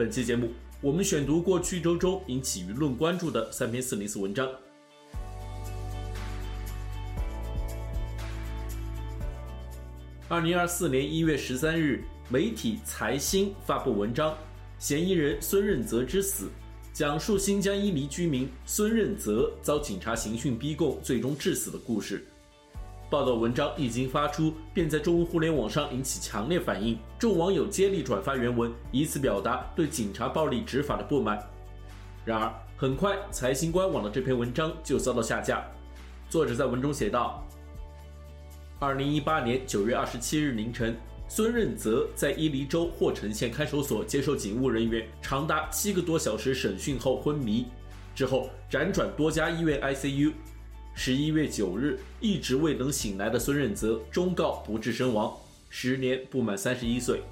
本期节目，我们选读过去一周中引起舆论关注的三篇四零四文章。二零二四年一月十三日，媒体财新发布文章《嫌疑人孙任泽之死》，讲述新疆伊犁居民孙任泽遭警察刑讯逼供，最终致死的故事。报道文章一经发出，便在中文互联网上引起强烈反应，众网友接力转发原文，以此表达对警察暴力执法的不满。然而，很快财新官网的这篇文章就遭到下架。作者在文中写道：“二零一八年九月二十七日凌晨，孙任泽在伊犁州霍城县看守所接受警务人员长达七个多小时审讯后昏迷，之后辗转多家医院 ICU。”十一月九日，一直未能醒来的孙任泽终告不治身亡，时年不满三十一岁。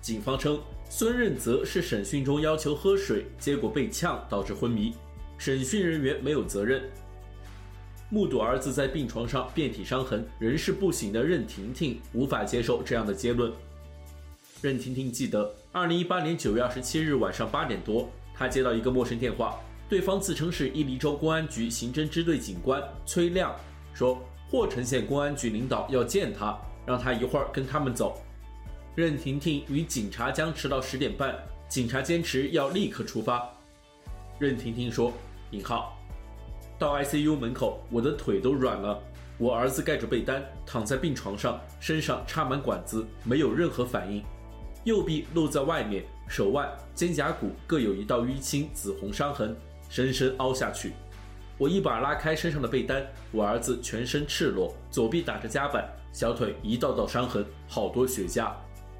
警方称，孙任泽是审讯中要求喝水，结果被呛导致昏迷，审讯人员没有责任。目睹儿子在病床上遍体伤痕，人事不省的任婷婷无法接受这样的结论。任婷婷记得，二零一八年九月二十七日晚上八点多，她接到一个陌生电话。对方自称是伊犁州公安局刑侦支队警官崔亮，说霍城县公安局领导要见他，让他一会儿跟他们走。任婷婷与警察僵持到十点半，警察坚持要立刻出发。任婷婷说：“引号，到 ICU 门口，我的腿都软了，我儿子盖着被单躺在病床上，身上插满管子，没有任何反应，右臂露在外面，手腕、肩胛骨各有一道淤青紫红伤痕。”深深凹下去，我一把拉开身上的被单，我儿子全身赤裸，左臂打着夹板，小腿一道道伤痕，好多血痂。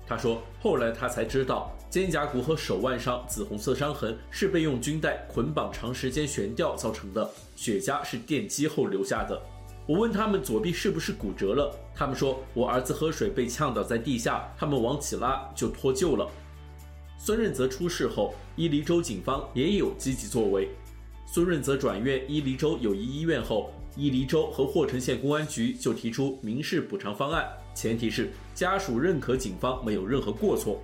他说，后来他才知道，肩胛骨和手腕上紫红色伤痕是被用军带捆绑长时间悬吊造成的，血痂是电击后留下的。我问他们左臂是不是骨折了，他们说我儿子喝水被呛倒在地下，他们往起拉就脱臼了。孙润泽出事后，伊犁州警方也有积极作为。孙润泽转院伊犁州友谊医院后，伊犁州和霍城县公安局就提出民事补偿方案，前提是家属认可警方没有任何过错。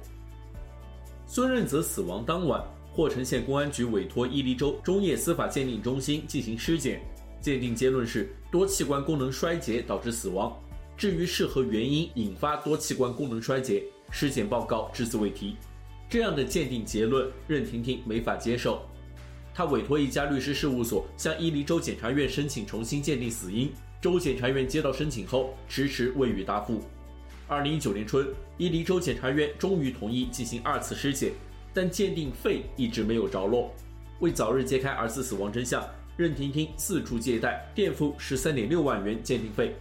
孙润泽死亡当晚，霍城县公安局委托伊犁州中业司法鉴定中心进行尸检，鉴定结论是多器官功能衰竭导致死亡。至于是何原因引发多器官功能衰竭，尸检报告只字未提。这样的鉴定结论，任婷婷没法接受。她委托一家律师事务所向伊犁州检察院申请重新鉴定死因。州检察院接到申请后，迟迟未予答复。二零一九年春，伊犁州检察院终于同意进行二次尸检，但鉴定费一直没有着落。为早日揭开儿子死亡真相，任婷婷四处借贷，垫付十三点六万元鉴定费。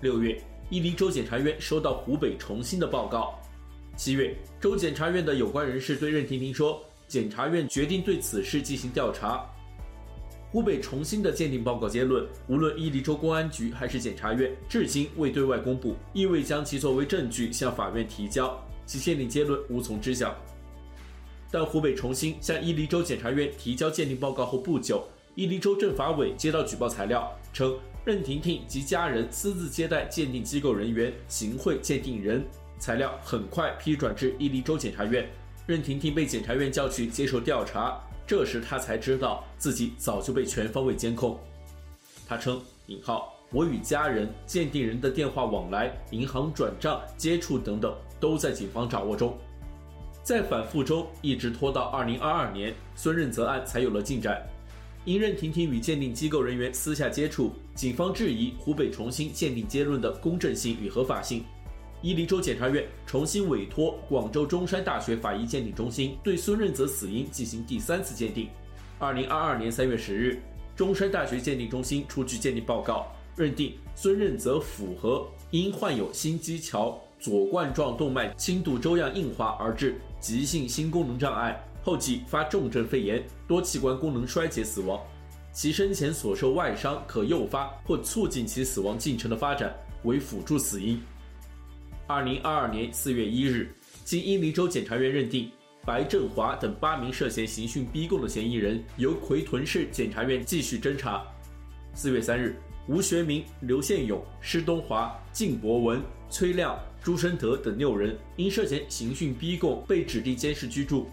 六月，伊犁州检察院收到湖北重新的报告。七月，州检察院的有关人士对任婷婷说：“检察院决定对此事进行调查。”湖北重新的鉴定报告结论，无论伊犁州公安局还是检察院，至今未对外公布，亦未将其作为证据向法院提交，其鉴定结论无从知晓。但湖北重新向伊犁州检察院提交鉴定报告后不久，伊犁州政法委接到举报材料，称任婷婷及家人私自接待鉴定机构人员行贿鉴定人。材料很快批转至伊犁州检察院，任婷婷被检察院叫去接受调查。这时她才知道自己早就被全方位监控。她称：“引号，我与家人、鉴定人的电话往来、银行转账、接触等等，都在警方掌握中。”在反复中，一直拖到二零二二年，孙任泽案才有了进展。因任婷婷与鉴定机构人员私下接触，警方质疑湖北重新鉴定结论的公正性与合法性。伊犁州检察院重新委托广州中山大学法医鉴定中心对孙任泽死因进行第三次鉴定。二零二二年三月十日，中山大学鉴定中心出具鉴定报告，认定孙任泽符合因患有心肌桥左冠状动脉轻度粥样硬化而致急性心功能障碍，后继发重症肺炎，多器官功能衰竭死亡。其生前所受外伤可诱发或促进其死亡进程的发展，为辅助死因。二零二二年四月一日，经伊犁州检察院认定，白振华等八名涉嫌刑讯逼供的嫌疑人由奎屯市检察院继续侦查。四月三日，吴学明、刘宪勇、施东华、靳博文、崔亮、朱生德等六人因涉嫌刑讯逼供被指定监视居住。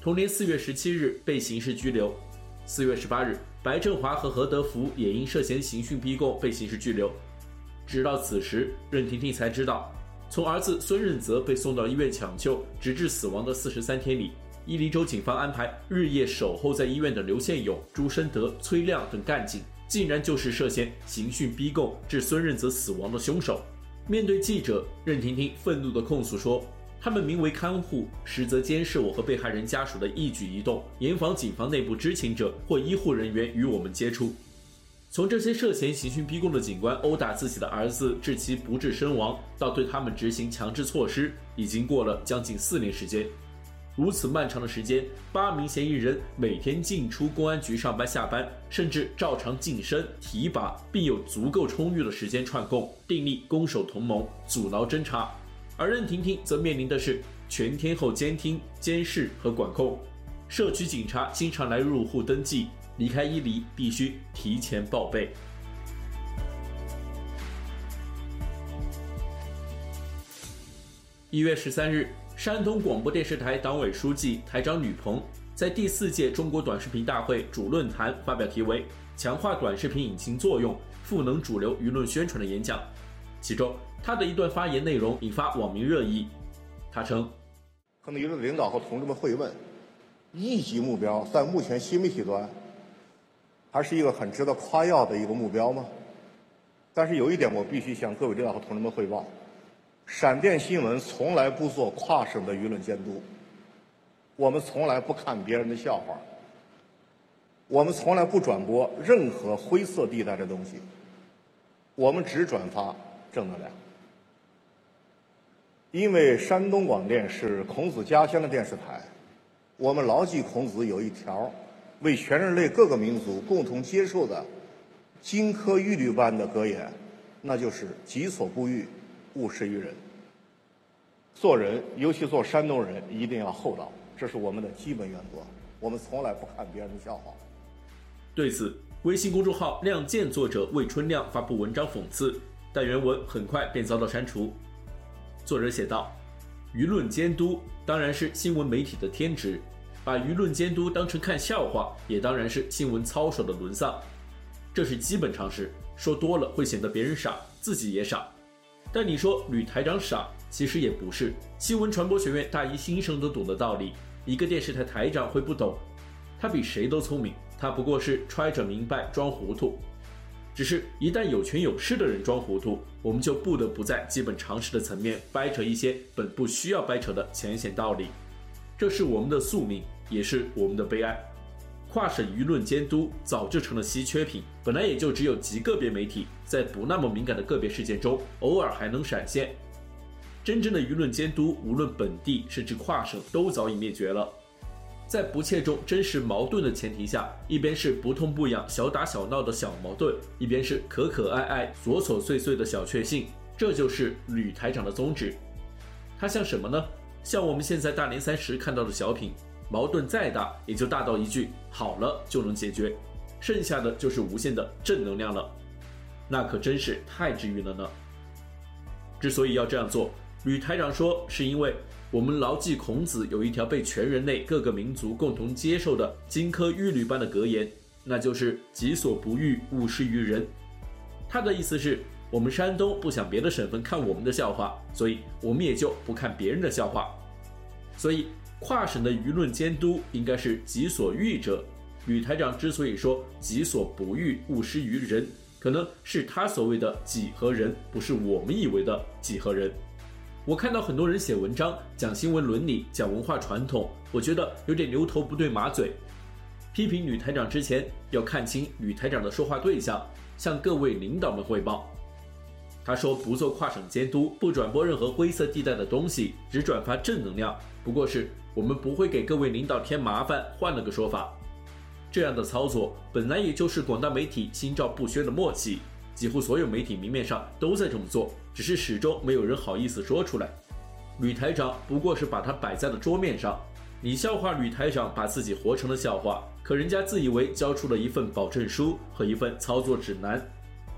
同年四月十七日被刑事拘留。四月十八日。白振华和何德福也因涉嫌刑讯逼供被刑事拘留。直到此时，任婷婷才知道，从儿子孙任泽被送到医院抢救，直至死亡的四十三天里，伊犁州警方安排日夜守候在医院的刘宪勇、朱生德、崔亮等干警，竟然就是涉嫌刑讯逼供致孙任泽死亡的凶手。面对记者，任婷婷愤怒地控诉说。他们名为看护，实则监视我和被害人家属的一举一动，严防警方内部知情者或医护人员与我们接触。从这些涉嫌刑讯逼供的警官殴打自己的儿子，致其不治身亡，到对他们执行强制措施，已经过了将近四年时间。如此漫长的时间，八名嫌疑人每天进出公安局上班下班，甚至照常晋升提拔，并有足够充裕的时间串供，订立攻守同盟，阻挠侦查。而任婷婷则面临的是全天候监听、监视和管控，社区警察经常来入户登记，离开伊犁必须提前报备。一月十三日，山东广播电视台党委书记、台长吕鹏在第四届中国短视频大会主论坛发表题为“强化短视频引擎作用，赋能主流舆论宣传”的演讲，其中，他的一段发言内容引发网民热议。他称：“可能有的领导和同志们会问，一级目标在目前新媒体端，还是一个很值得夸耀的一个目标吗？但是有一点我必须向各位领导和同志们汇报：闪电新闻从来不做跨省的舆论监督，我们从来不看别人的笑话，我们从来不转播任何灰色地带的东西，我们只转发正能量。”因为山东广电是孔子家乡的电视台，我们牢记孔子有一条为全人类各个民族共同接受的金科玉律般的格言，那就是“己所不欲，勿施于人”。做人，尤其做山东人，一定要厚道，这是我们的基本原则。我们从来不看别人的笑话。对此，微信公众号“亮剑”作者魏春亮发布文章讽刺，但原文很快便遭到删除。作者写道：“舆论监督当然是新闻媒体的天职，把舆论监督当成看笑话，也当然是新闻操守的沦丧。这是基本常识，说多了会显得别人傻，自己也傻。但你说吕台长傻，其实也不是。新闻传播学院大一新生都懂的道理，一个电视台台长会不懂？他比谁都聪明，他不过是揣着明白装糊涂。”只是，一旦有权有势的人装糊涂，我们就不得不在基本常识的层面掰扯一些本不需要掰扯的浅显道理。这是我们的宿命，也是我们的悲哀。跨省舆论监督早就成了稀缺品，本来也就只有极个别媒体在不那么敏感的个别事件中，偶尔还能闪现。真正的舆论监督，无论本地甚至跨省，都早已灭绝了。在不切中真实矛盾的前提下，一边是不痛不痒、小打小闹的小矛盾，一边是可可爱爱、琐琐碎碎的小确幸，这就是吕台长的宗旨。他像什么呢？像我们现在大年三十看到的小品，矛盾再大，也就大到一句“好了”就能解决，剩下的就是无限的正能量了。那可真是太治愈了呢。之所以要这样做，吕台长说是因为。我们牢记孔子有一条被全人类各个民族共同接受的金科玉律般的格言，那就是“己所不欲，勿施于人”。他的意思是，我们山东不想别的省份看我们的笑话，所以我们也就不看别人的笑话。所以，跨省的舆论监督应该是“己所欲者”。吕台长之所以说“己所不欲，勿施于人”，可能是他所谓的“己”和“人”，不是我们以为的“己”和“人”。我看到很多人写文章讲新闻伦理、讲文化传统，我觉得有点牛头不对马嘴。批评吕台长之前，要看清吕台长的说话对象，向各位领导们汇报。他说不做跨省监督，不转播任何灰色地带的东西，只转发正能量。不过是我们不会给各位领导添麻烦，换了个说法。这样的操作本来也就是广大媒体心照不宣的默契，几乎所有媒体明面上都在这么做，只是始终没有人好意思说出来。吕台长不过是把它摆在了桌面上，你笑话吕台长把自己活成了笑话，可人家自以为交出了一份保证书和一份操作指南。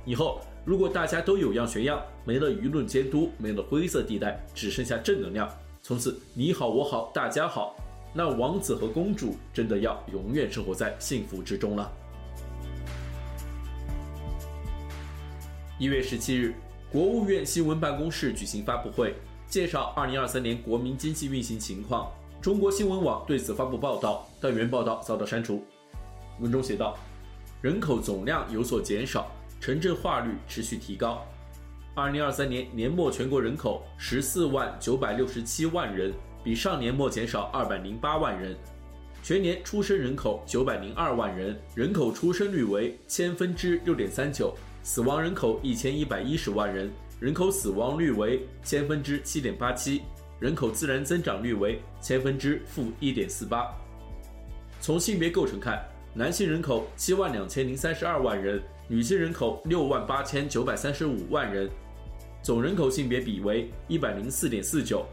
以后如果大家都有样学样，没了舆论监督，没了灰色地带，只剩下正能量，从此你好我好大家好。那王子和公主真的要永远生活在幸福之中了。一月十七日，国务院新闻办公室举行发布会，介绍二零二三年国民经济运行情况。中国新闻网对此发布报道，但原报道遭到删除。文中写道：人口总量有所减少，城镇化率持续提高。二零二三年年末全国人口十四万九百六十七万人。比上年末减少二百零八万人，全年出生人口九百零二万人，人口出生率为千分之六点三九，死亡人口一千一百一十万人，人口死亡率为千分之七点八七，人口自然增长率为千分之负一点四八。从性别构成看，男性人口七万两千零三十二万人，女性人口六万八千九百三十五万人，总人口性别比为一百零四点四九。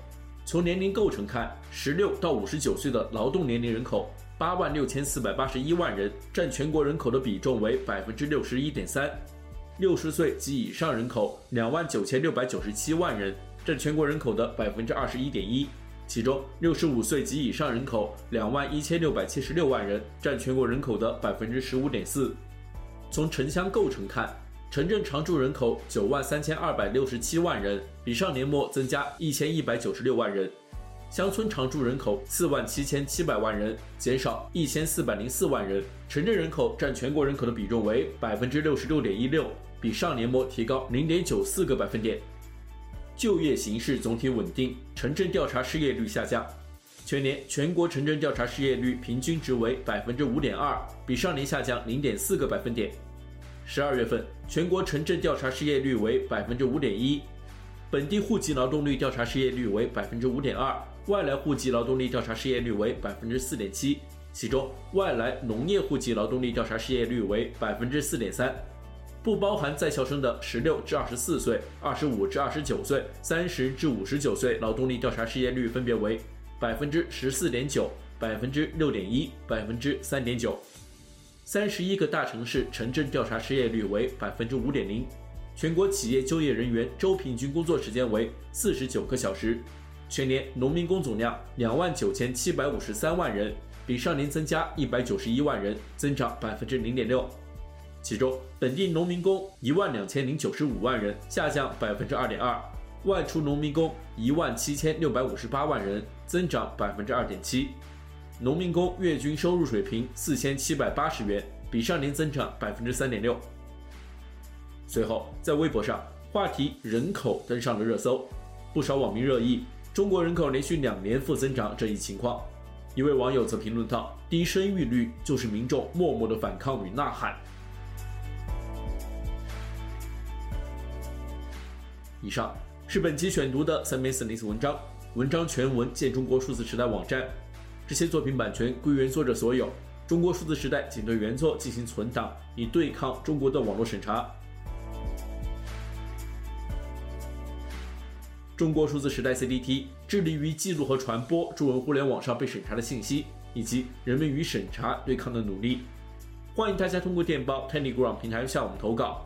从年龄构成看，十六到五十九岁的劳动年龄人口八万六千四百八十一万人，占全国人口的比重为百分之六十一点三；六十岁及以上人口两万九千六百九十七万人，占全国人口的百分之二十一点一。其中，六十五岁及以上人口两万一千六百七十六万人，占全国人口的百分之十五点四。从城乡构成看，城镇常住人口九万三千二百六十七万人，比上年末增加一千一百九十六万人；乡村常住人口四万七千七百万人，减少一千四百零四万人。城镇人口占全国人口的比重为百分之六十六点一六，比上年末提高零点九四个百分点。就业形势总体稳定，城镇调查失业率下降，全年全国城镇调查失业率平均值为百分之五点二，比上年下降零点四个百分点。十二月份，全国城镇调查失业率为百分之五点一，本地户籍劳动力调查失业率为百分之五点二，外来户籍劳动力调查失业率为百分之四点七，其中外来农业户籍劳动力调查失业率为百分之四点三，不包含在校生的十六至二十四岁、二十五至二十九岁、三十至五十九岁劳动力调查失业率分别为百分之十四点九、百分之六点一、百分之三点九。三十一个大城市城镇调查失业率为百分之五点零，全国企业就业人员周平均工作时间为四十九个小时，全年农民工总量两万九千七百五十三万人，比上年增加一百九十一万人，增长百分之零点六。其中，本地农民工一万两千零九十五万人，下降百分之二点二；外出农民工一万七千六百五十八万人，增长百分之二点七。农民工月均收入水平四千七百八十元，比上年增长百分之三点六。随后，在微博上，话题“人口”登上了热搜，不少网民热议中国人口连续两年负增长这一情况。一位网友则评论道：“低生育率就是民众默默的反抗与呐喊。”以上是本期选读的三篇404文章，文章全文见中国数字时代网站。这些作品版权归原作者所有。中国数字时代仅对原作进行存档，以对抗中国的网络审查。中国数字时代 CDT 致力于记录和传播中文互联网上被审查的信息，以及人们与审查对抗的努力。欢迎大家通过电报 Telegram 平台向我们投稿，